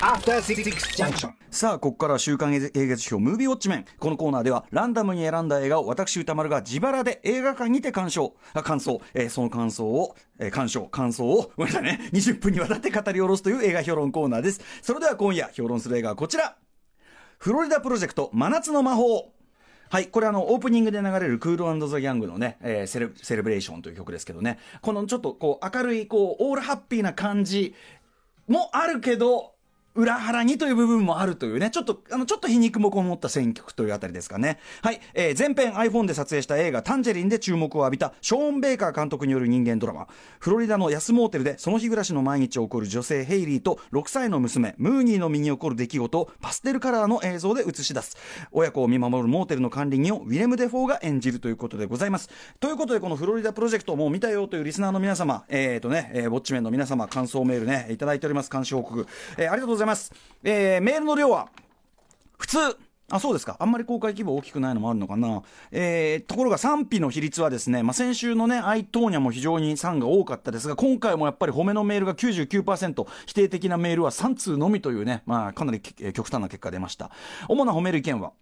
After Six Junction. さあここからは週刊映画辞表ムービーウォッチメン。このコーナーではランダムに選んだ映画を私歌丸が自腹で映画館にて鑑賞あ感想、えーその感想を、えー鑑賞感想をごめんなさいね。20分にわたって語り下ろすという映画評論コーナーです。それでは今夜評論する映画はこちら。フロリダプロジェクト真夏の魔法。はい。これあの、オープニングで流れるクールザ・ギャングのね、えーセレ、セレブレーションという曲ですけどね、このちょっとこう、明るい、こう、オールハッピーな感じもあるけど、裏腹にという部分もあるというね、ちょっと、あの、ちょっと皮肉もこもった選曲というあたりですかね。はい。えー前編 iPhone で撮影した映画タンジェリンで注目を浴びたショーン・ベイカー監督による人間ドラマ。フロリダの安モーテルでその日暮らしの毎日送る女性ヘイリーと6歳の娘ムーニーの身に起こる出来事をパステルカラーの映像で映し出す。親子を見守るモーテルの管理人をウィレム・デフォーが演じるということでございます。ということでこのフロリダプロジェクトもう見たよというリスナーの皆様、えーとね、えーウォッチメンの皆様、感想メールね、いただいております。監視報告。えーありがとうございます。ますえーメールの量は、普通。あ、そうですか。あんまり公開規模大きくないのもあるのかな。えー、ところが賛否の比率はですね、まあ、先週のね、アイトーニャも非常に賛が多かったですが、今回もやっぱり褒めのメールが99%、否定的なメールは3通のみというね、まあ、かなりえー極端な結果出ました。主な褒める意見は、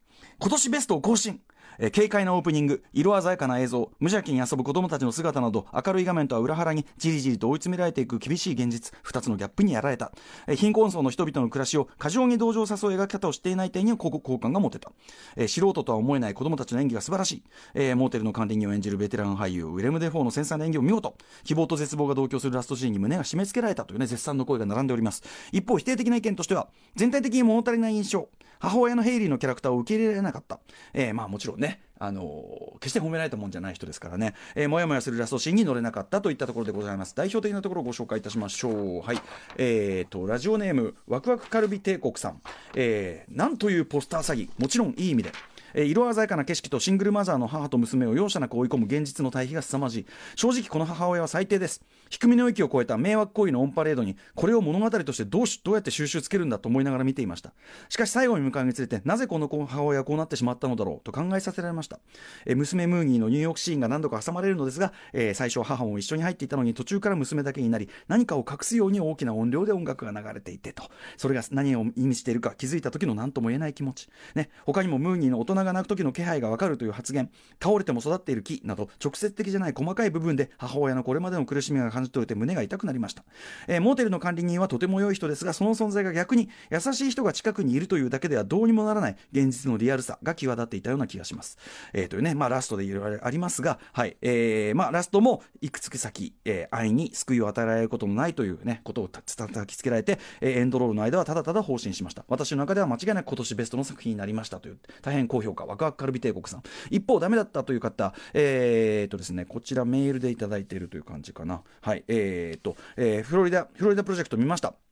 今年ベストを更新。えー軽快なオープニング、色鮮やかな映像、無邪気に遊ぶ子供たちの姿など、明るい画面とは裏腹に、じりじりと追い詰められていく厳しい現実、二つのギャップにやられた。えー貧困層の人々の暮らしを過剰に同情誘う描き方をしていない点には好好感が持てた。えー素人とは思えない子供たちの演技が素晴らしい。えーモーテルの管理人を演じるベテラン俳優、ウィレム・デフォーの繊細な演技も見事。希望と絶望が同居するラストシーンに胸が締め付けられたというね、絶賛の声が並んでおります。一方、否定的な意見としては、全体的に物足りない印象。母親のヘイリーのキャラクターを受け入れられなかった。えーまあもちろんね、ねあの決して褒められたもんじゃない人ですからね、えーもやもやするラストシーンに乗れなかったといったところでございます。代表的なところをご紹介いたしましょう。はい。えーと、ラジオネーム、ワクワクカルビ帝国さん。えー、なんというポスター詐欺。もちろんいい意味で。えー色鮮やかな景色とシングルマザーの母と娘を容赦なく追い込む現実の対比が凄まじい。正直この母親は最低です。低みの域を超えた迷惑行為のオンパレードにこれを物語としてどうしどうやって収集つけるんだと思いながら見ていました。しかし最後に向かうにつれてなぜこの母親はこうなってしまったのだろうと考えさせられました、えー娘ムーニーのニューヨークシーンが何度か挟まれるのですが、えー最初は母も一緒に入っていたのに途中から娘だけになり何かを隠すように大きな音量で音楽が流れていてと。それが何を意味しているか気づいた時の何とも言えない気持ち、ね、他にもムーニーの大人が泣く時の気配がわかるという発言。倒れても育っている木など直接的じゃない細かい部分で母親のこれまでの苦しみが感じ取れて胸が痛くなりました、えーモーテルの管理人はとても良い人ですがその存在が逆に優しい人が近くにいるというだけではどうにもならない現実のリアルさが際立っていたような気がします、えーというねまあ、ラストでいろいろありますが、はい。えーまあ、ラストもいくつか先、えー愛に救いを与えられることのないという、ね、ことをた叩きつけられて、えーエンドロールの間はただただ放心しました。私の中では間違いなく今年ベストの作品になりましたという大変高評評価ワクワクカルビ帝国さん。一方ダメだったという方えー、とですねこちらメールでいただいているという感じかな。はいえー、と、えーフロリダフロリダプロジェクト見ました。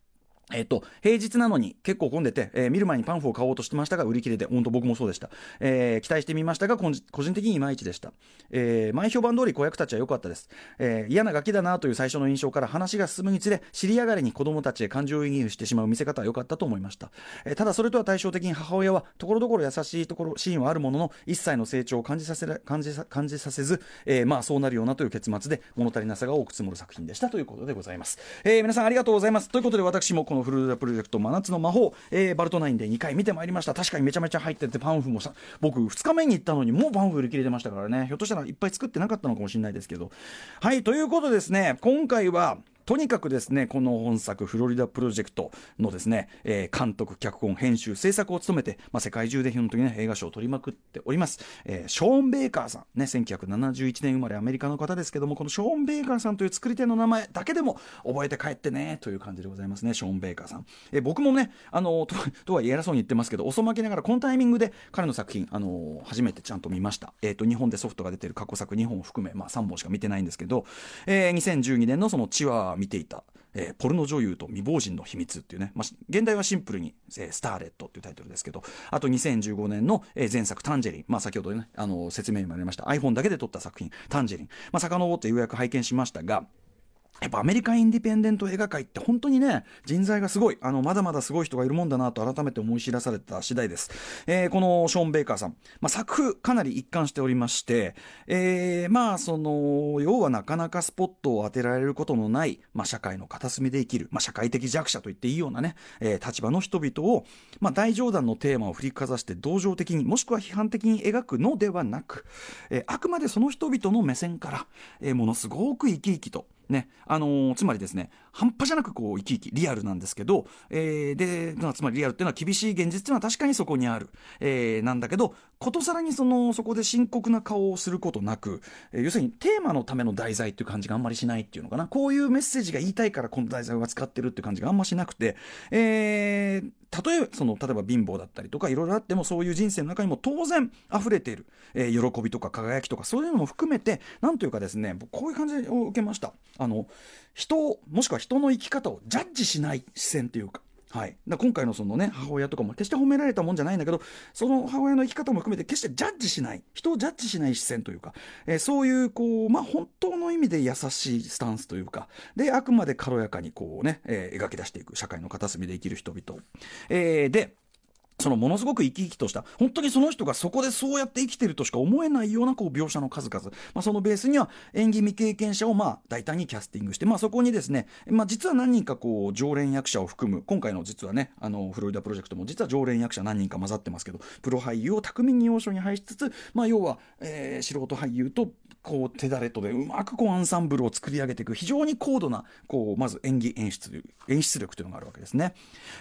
えっと、平日なのに結構混んでて、えー見る前にパンフを買おうとしてましたが、売り切れで、本当僕もそうでした。えー期待してみましたが、個人的にいまいちでした。えー前評判通り子役たちは良かったです。えー嫌なガキだなという最初の印象から話が進むにつれ、知り上がりに子供たちへ感情移入してしまう見せ方は良かったと思いました。えーただそれとは対照的に母親は、ところどころ優しいところ、シーンはあるものの、一切の成長を感じさせ感じさ感じさせず、えーまあそうなるようなという結末で、物足りなさが多く積もる作品でしたということでございます。えー皆さんありがとうございます。ということで私もこのフルーダプロジェクト真夏の魔法、えーバルトナインで2回見てまいりました。確かにめちゃめちゃ入ってて、パンフもさ、僕2日目に行ったのにもうパンフ売り切れてましたからね、ひょっとしたらいっぱい作ってなかったのかもしれないですけど。はい、ということでですね、今回は、とにかくですね、この本作、フロリダプロジェクトのですね、えー監督、脚本、編集、制作を務めて、まあ、世界中で本当にね、映画賞を取りまくっております。えーショーン・ベイカーさん、ね、1971年生まれアメリカの方ですけども、このショーン・ベイカーさんという作り手の名前だけでも覚えて帰ってね、という感じでございますね、ショーン・ベイカーさん。えー僕もね、あのと、とは偉そうに言ってますけど、遅まきながら、このタイミングで彼の作品、あの初めてちゃんと見ました。えっ、と、日本でソフトが出てる過去作2本を含め、まあ3本しか見てないんですけど、えー2012年のそのチワ見ていた、えーポルノ女優と未亡人の秘密っていうね、まあ、現代はシンプルに、えースターレットっていうタイトルですけど、あと2015年の、えー前作タンジェリン、まあ、先ほどね、あの説明にもありました。iPhone だけで撮った作品、タンジェリン、まあ、遡ってようやく拝見しましたが、やっぱアメリカインディペンデント映画界って本当にね、人材がすごい、あの、まだまだすごい人がいるもんだなと改めて思い知らされた次第です。えー、このショーン・ベイカーさん、まあ、作風かなり一貫しておりまして、えー、まあ、その、要はなかなかスポットを当てられることのない、まあ、社会の片隅で生きる、まあ、社会的弱者と言っていいようなね、えー、立場の人々を、まあ、大冗談のテーマを振りかざして同情的に、もしくは批判的に描くのではなく、えー、あくまでその人々の目線から、えー、ものすごく生き生きと、ね、あのー、つまりですね、半端じゃなくこう生き生き、リアルなんですけど、えー、で、つまりリアルっていうのは厳しい現実っていうのは確かにそこにある。えー、なんだけど、ことさらにその、そこで深刻な顔をすることなく、えー、要するにテーマのための題材っていう感じがあんまりしないっていうのかな。こういうメッセージが言いたいからこの題材を使ってるっていう感じがあんましなくて、えー、例えその例えば貧乏だったりとかいろいろあってもそういう人生の中にも当然溢れている、えー、喜びとか輝きとかそういうのも含めてなんというかですねこういう感じを受けましたあの人もしくは人の生き方をジャッジしない視線というか。はい、だ今回のそのね母親とかも決して褒められたもんじゃないんだけどその母親の生き方も含めて決してジャッジしない。人をジャッジしない視線というか、えー、そういうこう、まあ、本当の意味で優しいスタンスというか。であくまで軽やかにこうね、えー、描き出していく社会の片隅で生きる人々、えー、でそのものすごく生き生きとした。本当にその人がそこでそうやって生きてるとしか思えないようなこう描写の数々、まあ、そのベースには演技未経験者をまあ大胆にキャスティングして、まあ、そこにですね、まあ、実は何人かこう常連役者を含む。今回の実はねあのフロリダプロジェクトも実は常連役者何人か混ざってますけどプロ俳優を巧みに要所に配しつつ、まあ、要は、えー、素人俳優とこう手だれとでうまくこうアンサンブルを作り上げていく非常に高度なこうまず演技演出演出力というのがあるわけですね。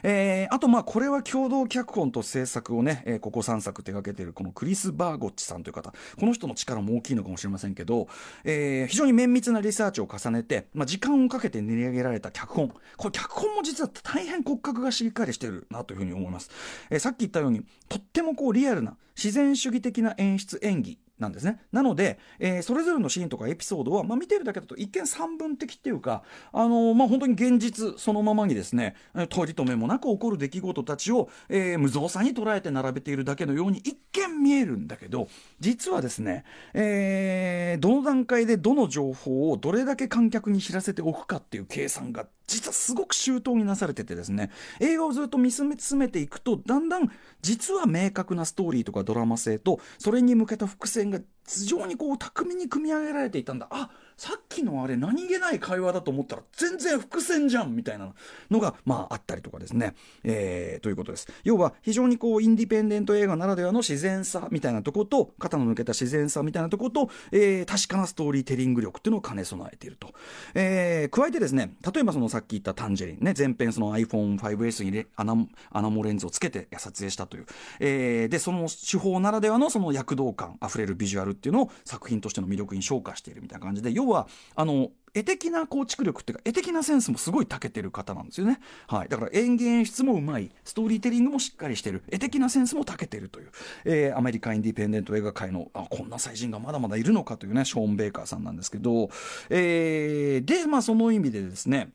えー、あとまあこれは共同脚本と制作をね、えー、ここ3作手掛けているこのクリス・バーゴッチさんという方この人の力も大きいのかもしれませんけど、えー、非常に綿密なリサーチを重ねて、まあ、時間をかけて練り上げられた脚本これ脚本も実は大変骨格がしっかりしてるなというふうに思います。えー、さっき言ったようにとってもこうリアルな自然主義的な演出演技なんですね。なので、えー、それぞれのシーンとかエピソードは、まあ、見てるだけだと一見三分的っていうか、あのー、まあ、本当に現実そのままにですね、取り留めもなく起こる出来事たちを、えー、無造作に捉えて並べているだけのように一見見えるんだけど、実はですね、えー、どの段階でどの情報をどれだけ観客に知らせておくかっていう計算が実はすごく周到になされててですね映画をずっと見つめ進めていくとだんだん実は明確なストーリーとかドラマ性とそれに向けた伏線が非常にこう巧みに組み上げられていたんだ。あさっきのあれ何気ない会話だと思ったら全然伏線じゃんみたいなのがまああったりとかですね、えー、ということです。要は非常にこうインディペンデント映画ならではの自然さみたいなとこと肩の抜けた自然さみたいなとこと、えー、確かなストーリーテリング力っていうのを兼ね備えていると、えー、加えてですね例えばそのさっき言ったタンジェリンね前編その iPhone5S にアナアナモレンズをつけて撮影したという、えー、でその手法ならではのその躍動感あふれるビジュアルっていうのを作品としての魅力に昇華しているみたいな感じで要はあの絵的な構築力っていうか絵的なセンスもすごい長けてる方なんですよね、はい、だから演技演出もうまい。ストーリーテリングもしっかりしてる。絵的なセンスも長けてるという、えー、アメリカインディペンデント映画界のあこんな才人がまだまだいるのかというねショーン・ベイカーさんなんですけど、えー、でまあその意味でですね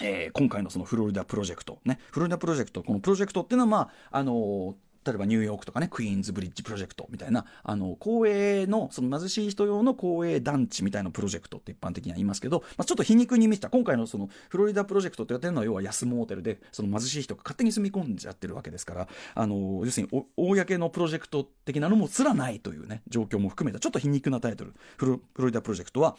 えー、今回のそのフロリダプロジェクト、ね、フロリダプロジェクト、このプロジェクトっていうのは、まあ、あのー例えばニューヨークとかね、クイーンズブリッジプロジェクトみたいな、あの、公営の、その貧しい人用の公営団地みたいなプロジェクトって一般的には言いますけど、まあ、ちょっと皮肉に見せた、今回のそのフロリダプロジェクトってやってるのは要は安モーテルで、その貧しい人が勝手に住み込んじゃってるわけですから、あの、要するに、公のプロジェクト的なのもすらないというね、状況も含めた、ちょっと皮肉なタイトル、フロリダプロジェクトは、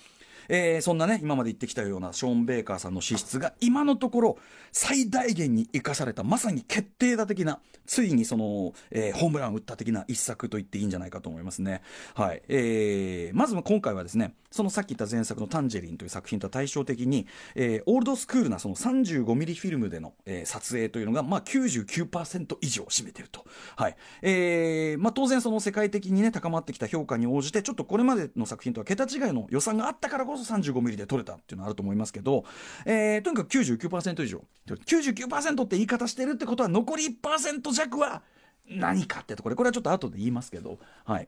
えー、そんなね今まで言ってきたようなショーン・ベイカーさんの資質が今のところ最大限に生かされたまさに決定打的なついにその、えー、ホームランを打った的な一作と言っていいんじゃないかと思いますね。はいえー、まず今回はですねそのさっき言った前作の「タンジェリン」という作品とは対照的に、えー、オールドスクールなその35ミリフィルムでの、えー、撮影というのが、まあ99%以上を占めていると。はいえーまあ、当然その世界的にね高まってきた評価に応じてちょっとこれまでの作品とは桁違いの予算があったからこそ35ミリで取れたっていうのはあると思いますけど、えー、とにかく99%以上。99%って言い方してるってことは残り1%弱は何かってところ。これはちょっと後で言いますけど。はい。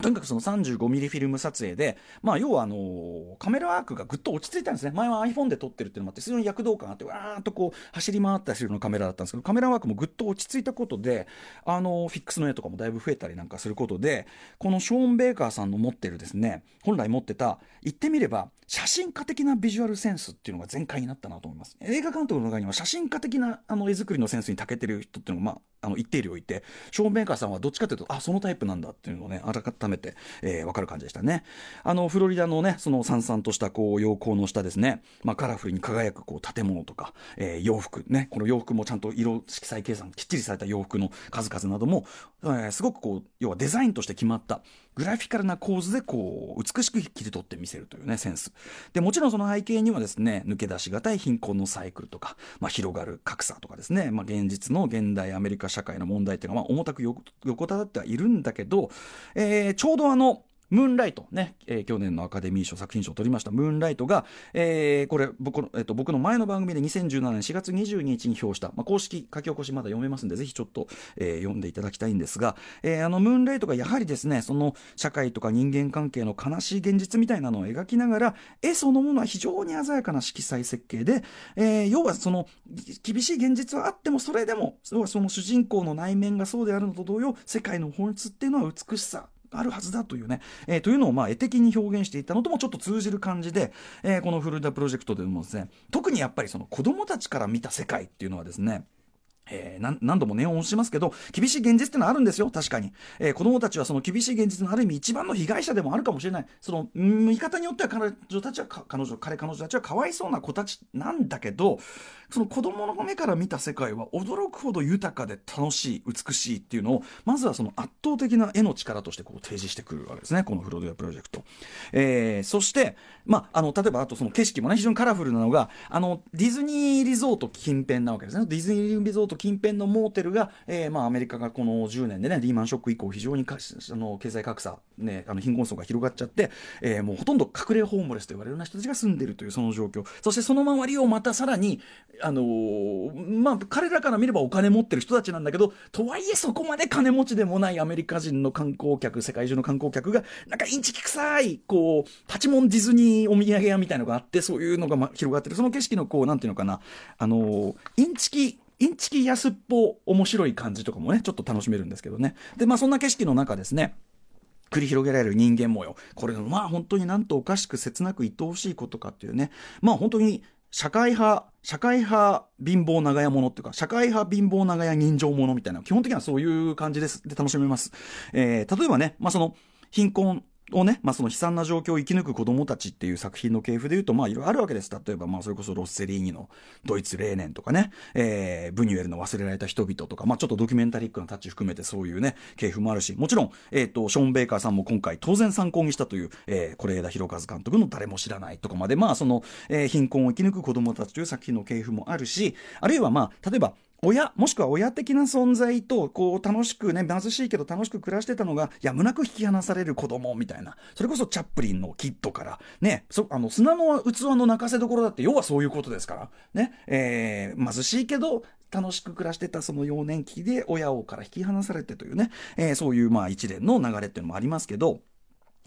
とにかくその 35mm フィルム撮影で、まあ、要はあのカメラワークがぐっと落ち着いたんですね。前は iPhone で撮ってるっていうのもあって、非常に躍動感あって、わーっとこう走り回ったりするのカメラだったんですけど、カメラワークもぐっと落ち着いたことで、あのフィックスの絵とかもだいぶ増えたりなんかすることで、このショーン・ベーカーさんの持ってるですね、本来持ってた、言ってみれば、写真家的なビジュアルセンスっていうのが全開になったなと思います。映画監督の中には写真家的なあの絵作りのセンスに長けてる人っていうのが、まあ、あの一定量いて、ショーン・ベーカーさんはどっちかというと、あ、そのタイプなんだっていうのをね、改めて、えー、分かる感じでしたね。あの、フロリダのね、そのさんさんとしたこう、陽光の下ですね、まあ、カラフルに輝くこう、建物とか、えー、洋服、ね、この洋服もちゃんと色、色彩計算、きっちりされた洋服の数々なども、えー、すごくこう、要はデザインとして決まった、グラフィカルな構図でこう、美しく切り取ってみせるというね、センス。で、もちろんその背景にはですね、抜け出しがたい貧困のサイクルとか、まあ、広がる格差とかですね、まあ、現実の現代アメリカ社会の問題っていうのは、まあ、重たく横たわってはいるんだけど、えー、ちょうどあの、ムーンライトね、えー、去年のアカデミー賞作品賞を取りました。ムーンライトが、えー、これ僕の、えーと、僕の前の番組で2017年4月22日に表した、まあ、公式書き起こしまだ読めますんでぜひちょっと、えー、読んでいただきたいんですが、えー、あのムーンライトがやはりですねその社会とか人間関係の悲しい現実みたいなのを描きながら絵そのものは非常に鮮やかな色彩設計で、えー、要はその厳しい現実はあってもそれでも要はその主人公の内面がそうであるのと同様世界の本質っていうのは美しさ。あるはずだというね、えー、というのをまあ絵的に表現していたのともちょっと通じる感じで、えー、このフルダプロジェクトでもですね、特にやっぱりその子供たちから見た世界っていうのはですね、えー、何度も念を押しますけど、厳しい現実ってのはあるんですよ、確かに。えー、子供たちはその厳しい現実のある意味一番の被害者でもあるかもしれない。その、見方によっては彼女たちは、彼女、彼、彼女たちはかわいそうな子たちなんだけど、その子供の目から見た世界は驚くほど豊かで楽しい、美しいっていうのを、まずはその圧倒的な絵の力としてこう提示してくるわけですね、このフロディアプロジェクト。えー、そして、まあ、あの、例えばあとその景色もね、非常にカラフルなのが、あの、ディズニーリゾート近辺なわけですね。ディズニーリゾート近辺のモーテルが、えー、まあ、アメリカがこの10年でね、リーマンショック以降、非常にかあの経済格差、ね、あの貧困層が広がっちゃって、えー、もうほとんど隠れホームレスと言われるような人たちが住んでるというその状況。そしてその周りをまたさらに、あのー、まあ、彼らから見ればお金持ってる人たちなんだけど、とはいえそこまで金持ちでもないアメリカ人の観光客、世界中の観光客が、なんかインチキ臭い、こう、パチモンディズニーお土産屋みたいなのがあって、そういうのが、ま、広がってる。その景色のこう、なんていうのかな、あのー、インチキ、インチキ安っぽ面白い感じとかもね、ちょっと楽しめるんですけどね。で、まあそんな景色の中ですね、繰り広げられる人間模様。これまあ本当になんとおかしく切なく愛おしいことかっていうね。まあ本当に社会派、社会派貧乏長屋ものっていうか、社会派貧乏長屋人情ものみたいな、基本的にはそういう感じです。で楽しめます。えー、例えばね、まあその、貧困をね、まあ、その悲惨な状況を生き抜く子供たちっていう作品の系譜で言うと、まあ、いろいろあるわけです。例えば、まあ、それこそロッセリーニのドイツ霊年とかね、えー、ブニュエルの忘れられた人々とか、まあ、ちょっとドキュメンタリックなタッチ含めてそういうね、系譜もあるし、もちろん、えっ、ー、と、ショーン・ベイカーさんも今回当然参考にしたという、えー、是枝裕和監督の誰も知らないとかまで、まあ、その、えー、貧困を生き抜く子供たちという作品の系譜もあるし、あるいはまあ、例えば、親、もしくは親的な存在と、こう、楽しくね、貧しいけど楽しく暮らしてたのが、やむなく引き離される子供みたいな。それこそチャップリンのキッドから、ね、そ、あの、砂の器の泣かせどころだって、要はそういうことですから。ね、えー、貧しいけど、楽しく暮らしてたその幼年期で親をから引き離されてというね、えー、そういうまあ一連の流れっていうのもありますけど、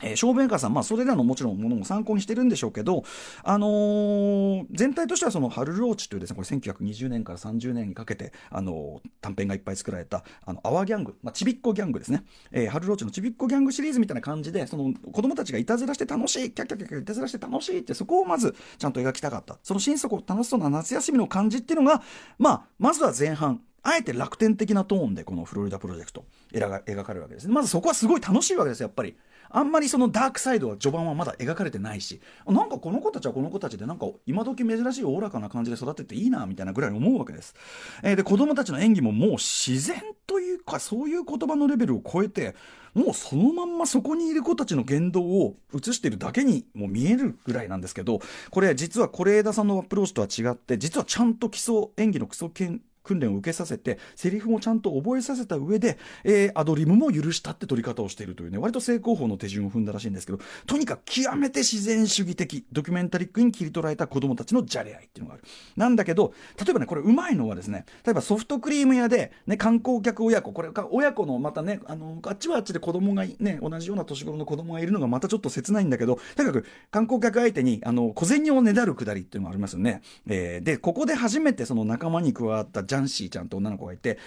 えー、小弁家さん、まあ、それらのもちろんものも参考にしてるんでしょうけど、あのー、全体としてはその、ハルローチというですね、これ1920年から30年にかけて、あのー、短編がいっぱい作られた、あの、アワーギャング、まあ、ちびっこギャングですね。えー、ハルローチのちびっこギャングシリーズみたいな感じで、その、子供たちがいたずらして楽しい、キャッキャッキャッキャいたずらして楽しいって、そこをまず、ちゃんと描きたかった。その心底楽しそうな夏休みの感じっていうのが、まあ、まずは前半、あえて楽天的なトーンでこのフロリダプロジェクト描かれるわけです。まずそこはすごい楽しいわけですやっぱり。あんまりそのダークサイドは序盤はまだ描かれてないしなんかこの子たちはこの子たちでなんか今時珍しいおおらかな感じで育てていいなみたいなぐらい思うわけです、えー、で子供たちの演技ももう自然というかそういう言葉のレベルを超えてもうそのまんまそこにいる子たちの言動を映してるだけにも見えるぐらいなんですけどこれ実は是枝さんのアプローチとは違って実はちゃんと基礎演技の基礎研訓練を受けさせてセリフもちゃんと覚えさせた上で、えー、アドリブも許したって撮り方をしているというね割と正攻法の手順を踏んだらしいんですけどとにかく極めて自然主義的ドキュメンタリックに切り取られた子供たちのじゃれ合いっていうのがある。なんだけど例えばねこれうまいのはですね例えばソフトクリーム屋で、ね、観光客親子これ親子のまたねあのあっちはあっちで子供がね同じような年頃の子供がいるのがまたちょっと切ないんだけどとにかく観光客相手にあの小銭をねだるくだりっていうのがありますよね、えー、でここで初めてその仲間に加わったジャンシーちゃんと女の子がいて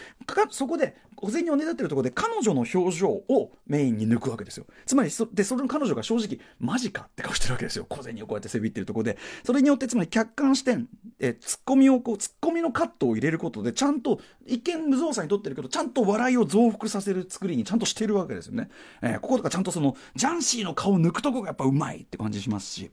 そこで小銭をねだってるところで彼女の表情をメインに抜くわけですよ。つまりそでそれの彼女が正直マジかって顔してるわけですよ。小銭をこうやってせびってるところで。それによってつまり客観視点えツッコミをこうツッコミのカットを入れることでちゃんと一見無造作に撮ってるけどちゃんと笑いを増幅させる作りにちゃんとしてるわけですよね、えー、こことかちゃんとそのジャンシーの顔を抜くとこがやっぱうまいって感じしますし。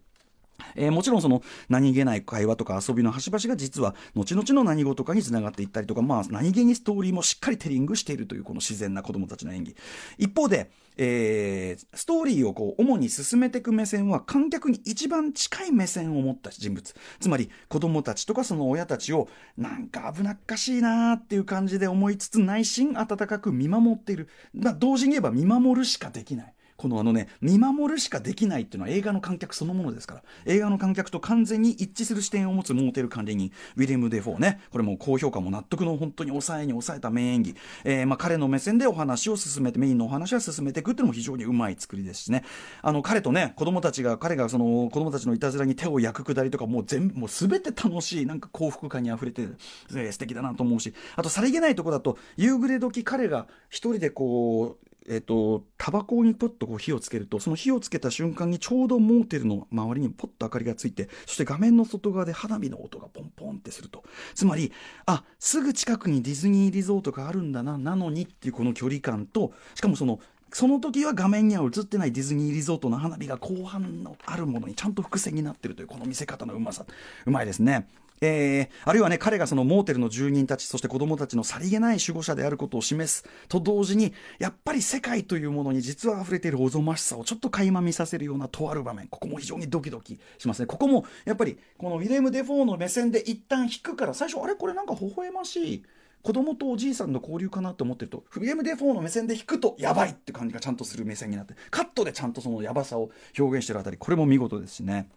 えー、もちろんその何気ない会話とか遊びの端々が実は後々の何事かにつながっていったりとか、まあ、何気にストーリーもしっかりテリングしているというこの自然な子供たちの演技。一方で、えー、ストーリーをこう主に進めていく目線は観客に一番近い目線を持った人物。つまり子供たちとかその親たちをなんか危なっかしいなーっていう感じで思いつつ内心温かく見守っている、まあ、同時に言えば見守るしかできない。このあのね、見守るしかできないっていうのは映画の観客そのものですから、映画の観客と完全に一致する視点を持つモーテル管理人、ウィリアム・デフォーね、これも高評価も納得の本当に抑えに抑えた名演技、えー、まあ彼の目線でお話を進めて、メインのお話は進めていくっていうのも非常にうまい作りですしね、あの彼とね、子供たちが、彼がその子供たちのいたずらに手を焼くくだりとか、もう全部、もう全て楽しい、なんか幸福感に溢れて、えー、素敵だなと思うし、あとさりげないとこだと、夕暮れ時彼が一人でこう、えっ、と、タバコにポッとこう火をつけると、その火をつけた瞬間にちょうどモーテルの周りにポッと明かりがついて、そして画面の外側で花火の音がポンポンってすると。つまり、あ、すぐ近くにディズニーリゾートがあるんだな、なのにっていうこの距離感と、しかもその、その時は画面には映ってないディズニーリゾートの花火が後半のあるものにちゃんと伏線になってるというこの見せ方のうまさうまいですねえー、あるいはね、彼がそのモーテルの住人たち、そして子供たちのさりげない守護者であることを示すと同時に、やっぱり世界というものに実は溢れているおぞましさをちょっと垣間見させるようなとある場面、ここも非常にドキドキしますね。ここも、やっぱり、このウィレム・デ・フォーの目線で一旦引くから、最初、あれ？これなんか微笑ましい。子供とおじいさんの交流かなと思ってると、ウィレム・デ・フォーの目線で引くと、やばいって感じがちゃんとする目線になって、カットでちゃんとそのやばさを表現してるあたり、これも見事ですしね。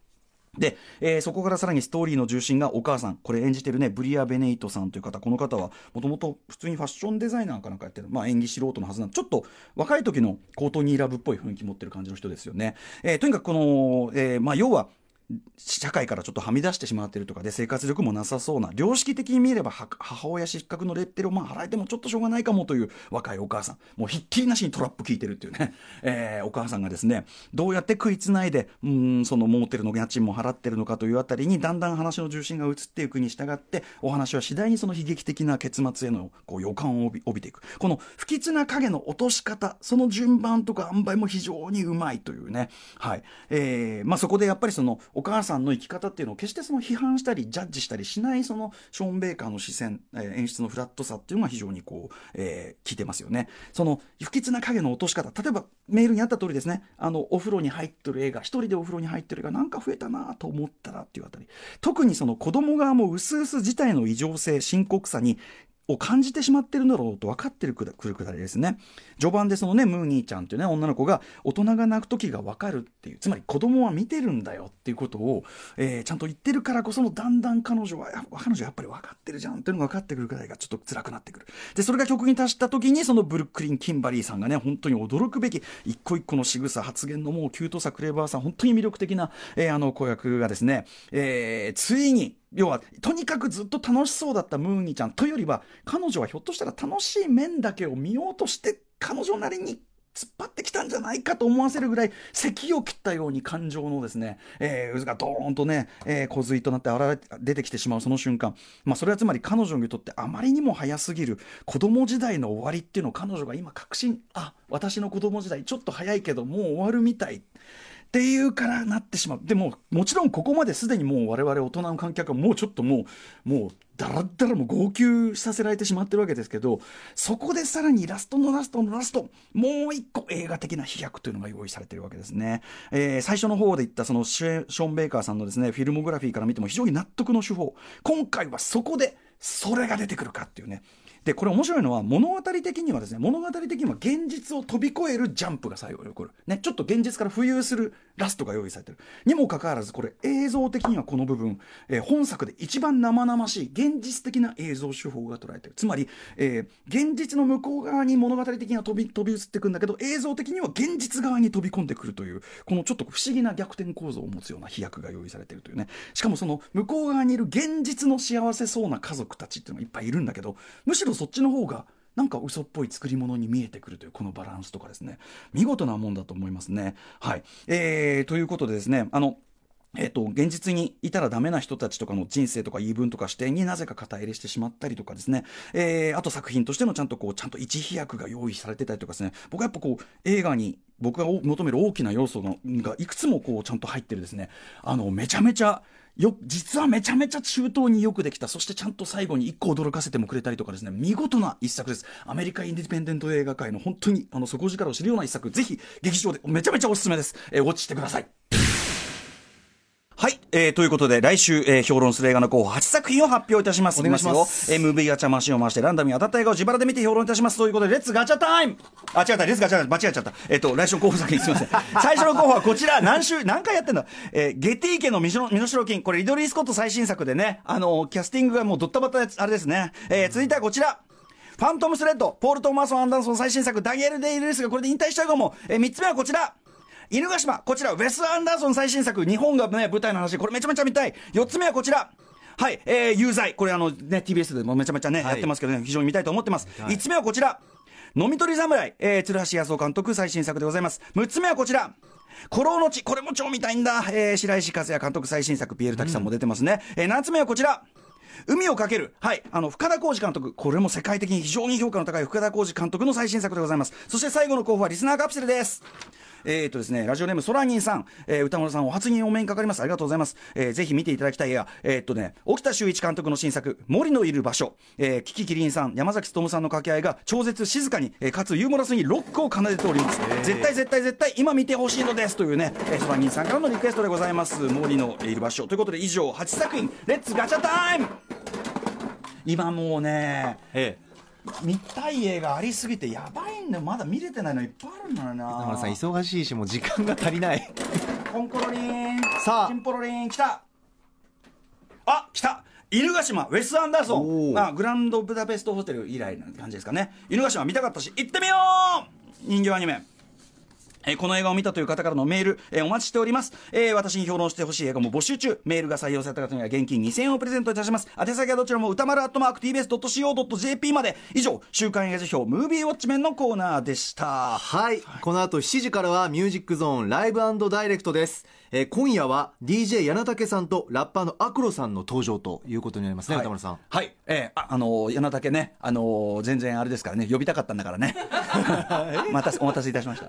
で、えー、そこからさらにストーリーの重心がお母さん、これ演じてるね、ブリア・ヴィネイトさんという方、この方はもともと普通にファッションデザイナーかなんかやってる、まあ演技素人のはずなんで、ちょっと若い時のコートニーラブっぽい雰囲気持ってる感じの人ですよね。えー、とにかくこの、えー、まあ要は、社会からちょっとはみ出してしまっているとかで生活力もなさそうな良識的に見れば母親失格のレッテルをまあ貼られてもちょっとしょうがないかもという若いお母さん。もうひっきりなしにトラップ聞いてるっていうね、えー、お母さんがですねどうやって食いつないでうんそのモーテルの家賃も払ってるのかというあたりにだんだん話の重心が移っていくに従ってお話は次第にその悲劇的な結末へのこう予感を帯びていく。この不吉な影の落とし方その順番とか塩梅も非常にうまいというね。はい、えーまあ、そこでやっぱりそのお母さんの生き方っていうのを決してその批判したりジャッジしたりしないそのショーン・ベーカーの視線、えー、演出のフラットさっていうのが非常にこう、えー、効いてますよね。その不吉な影の落とし方例えばメールにあった通りですねあのお風呂に入ってる映画一人でお風呂に入ってる映画なんか増えたなと思ったらっていうあたり特にその子供側もう薄々事態の異常性深刻さにを感じてしまってるんだろうと分かってるくるくだりですね。序盤でそのね、ムーニーちゃんっていうね、女の子が大人が泣く時が分かるっていう、つまり子供は見てるんだよっていうことを、えー、ちゃんと言ってるからこそのだんだん彼女は、彼女やっぱり分かってるじゃんっていうのが分かってくるくらいがちょっと辛くなってくる。で、それが曲に達した時にそのブルックリン・キンバリーさんがね、本当に驚くべき一個一個の仕草、発言のもうキュートさ、クレバーさ、本当に魅力的な、えー、あの子役がですね、えー、ついに、要はとにかくずっと楽しそうだったムーニーちゃんというよりは彼女はひょっとしたら楽しい面だけを見ようとして彼女なりに突っ張ってきたんじゃないかと思わせるぐらい咳を切ったように感情のですね、えー、渦がドーンとね、えー、洪水となって現れ出てきてしまうその瞬間、まあ、それはつまり彼女にとってあまりにも早すぎる子供時代の終わりっていうのを彼女が今確信あ私の子供時代ちょっと早いけどもう終わるみたい。っていうからなってしまう。でも、もちろんここまですでにもう我々大人の観客はもうちょっともう、もう、だらだらもう号泣させられてしまってるわけですけど、そこでさらにラストのラストのラスト、もう一個映画的な飛躍というのが用意されてるわけですね。えー、最初の方で言ったそのショーン・ベイカーさんのですね、フィルモグラフィーから見ても非常に納得の手法。今回はそこで、それが出てくるかっていうねでこれ面白いのは物語的にはですね物語的には現実を飛び越えるジャンプが最後に起こる、ね、ちょっと現実から浮遊するラストが用意されてる。にもかかわらずこれ映像的にはこの部分、えー、本作で一番生々しい現実的な映像手法が捉えてる。つまり、えー、現実の向こう側に物語的には飛び飛び移ってくんだけど映像的には現実側に飛び込んでくるというこのちょっと不思議な逆転構造を持つような飛躍が用意されてるというね。しかもその向こう側にいる現実の幸せそうな家族たちっていうのがいっぱいいるんだけどむしろそっちの方がなんか嘘っぽい作り物に見えてくるというこのバランスとかですね。見事なもんだと思いますね。はい、えー、ということでですねあのえっと、現実にいたらダメな人たちとかの人生とか言い分とか視点になぜか肩入れしてしまったりとかですね、えー、あと作品としてのちゃんとこう、ちゃんと一飛躍が用意されてたりとかですね、僕はやっぱこう、映画に僕が求める大きな要素がいくつもこう、ちゃんと入ってるですね、あの、めちゃめちゃ、よ実はめちゃめちゃ中東によくできた。そしてちゃんと最後に一個驚かせてもくれたりとかですね。見事な一作です。アメリカインディペンデント映画界の本当にあの底力を知るような一作。ぜひ劇場でめちゃめちゃおすすめです、えー、ウォッチしてください。はい、えー、ということで、来週、えー、評論する映画の候補8作品を発表いたします。お願いします。えー、MV ガチャマシンを回して、ランダムに当たった映画を自腹で見て評論いたします。ということで、レッツガチャタイムあ、違った、レッツガチャ間違えちゃった。えっ、ー、と、来週の候補作品すみません。最初の候補はこちら、何週、何回やってんだえー、ゲティ家の身代金。これ、リドリー・スコット最新作でね、あのキャスティングがもうドッタバタあれですね。えー、続いてはこちら。ファントムスレッド、ポール・トーマス・アンダーソン最新作、ダニエル・デイ・ルイスがこれで引退しちゃうかも。えー、3つ目はこちら。犬ヶ島、こちら、ウェス・アンダーソン最新作、日本がね、舞台の話、これめちゃめちゃ見たい。4つ目はこちら。はい、えー、有罪。これあのね、TBS でもめちゃめちゃね、はい、やってますけどね、非常に見たいと思ってます。はい、5つ目はこちら。飲み取り侍、えー、鶴橋康夫監督最新作でございます。6つ目はこちら。古老の地、これも超見たいんだ。えー、白石和也監督最新作、ピエール滝さんも出てますね。うん、えー、7つ目はこちら。海をかける。はい。あの、深田浩二監督。これも世界的に非常に評価の高い深田浩二監督の最新作でございます。そして最後の候補はリスナーカプセルです。えっ、ー、とですね、ラジオネームソラニンさん、えー、宇多丸さんお初にお目にかかります。ありがとうございます。えー、ぜひ見ていただきたい。や、えー、っとね、沖田修一監督の新作、モリのいる場所、えー、樹木希林さん、山崎努さんの掛け合いが超絶静かに、えー、かつユーモラスにロックを奏でております。絶対絶対絶対今見てほしいのです。というね、えー、ソラニンさんからのリクエストでございます。モリのいる場所。ということで以上8作品、レッツガチャタイム。今もうね、ええ見たい映画ありすぎてやばいんだよ。まだ見れてないのいっぱいあるんだよな。田村さん忙しいしもう時間が足りない。コンコロリン。さあ。チンポロリン来た。あ来た。犬ヶ島ウェス・アンダー。ソンまあ、グランドブダペストホテル以来な感じですかね。犬ヶ島見たかったし行ってみよう。人形アニメえー、この映画を見たという方からのメール、えー、お待ちしております。えー、私に評論してほしい映画も募集中。メールが採用された方には現金2000円をプレゼントいたします。宛先はどちらも歌丸アットマーク tbs.co.jp まで。以上、週刊映画辞表ムービーウォッチメンのコーナーでした。はい。この後7時からはミュージックゾーンライブダイレクトです。えー、今夜は DJ 柳竹さんとラッパーのアクロさんの登場ということになりますね、はい、歌丸さん。はい。えー、あ、あのー、柳竹ね、あのー、全然あれですからね、呼びたかったんだからね。また、お待たせいたしました。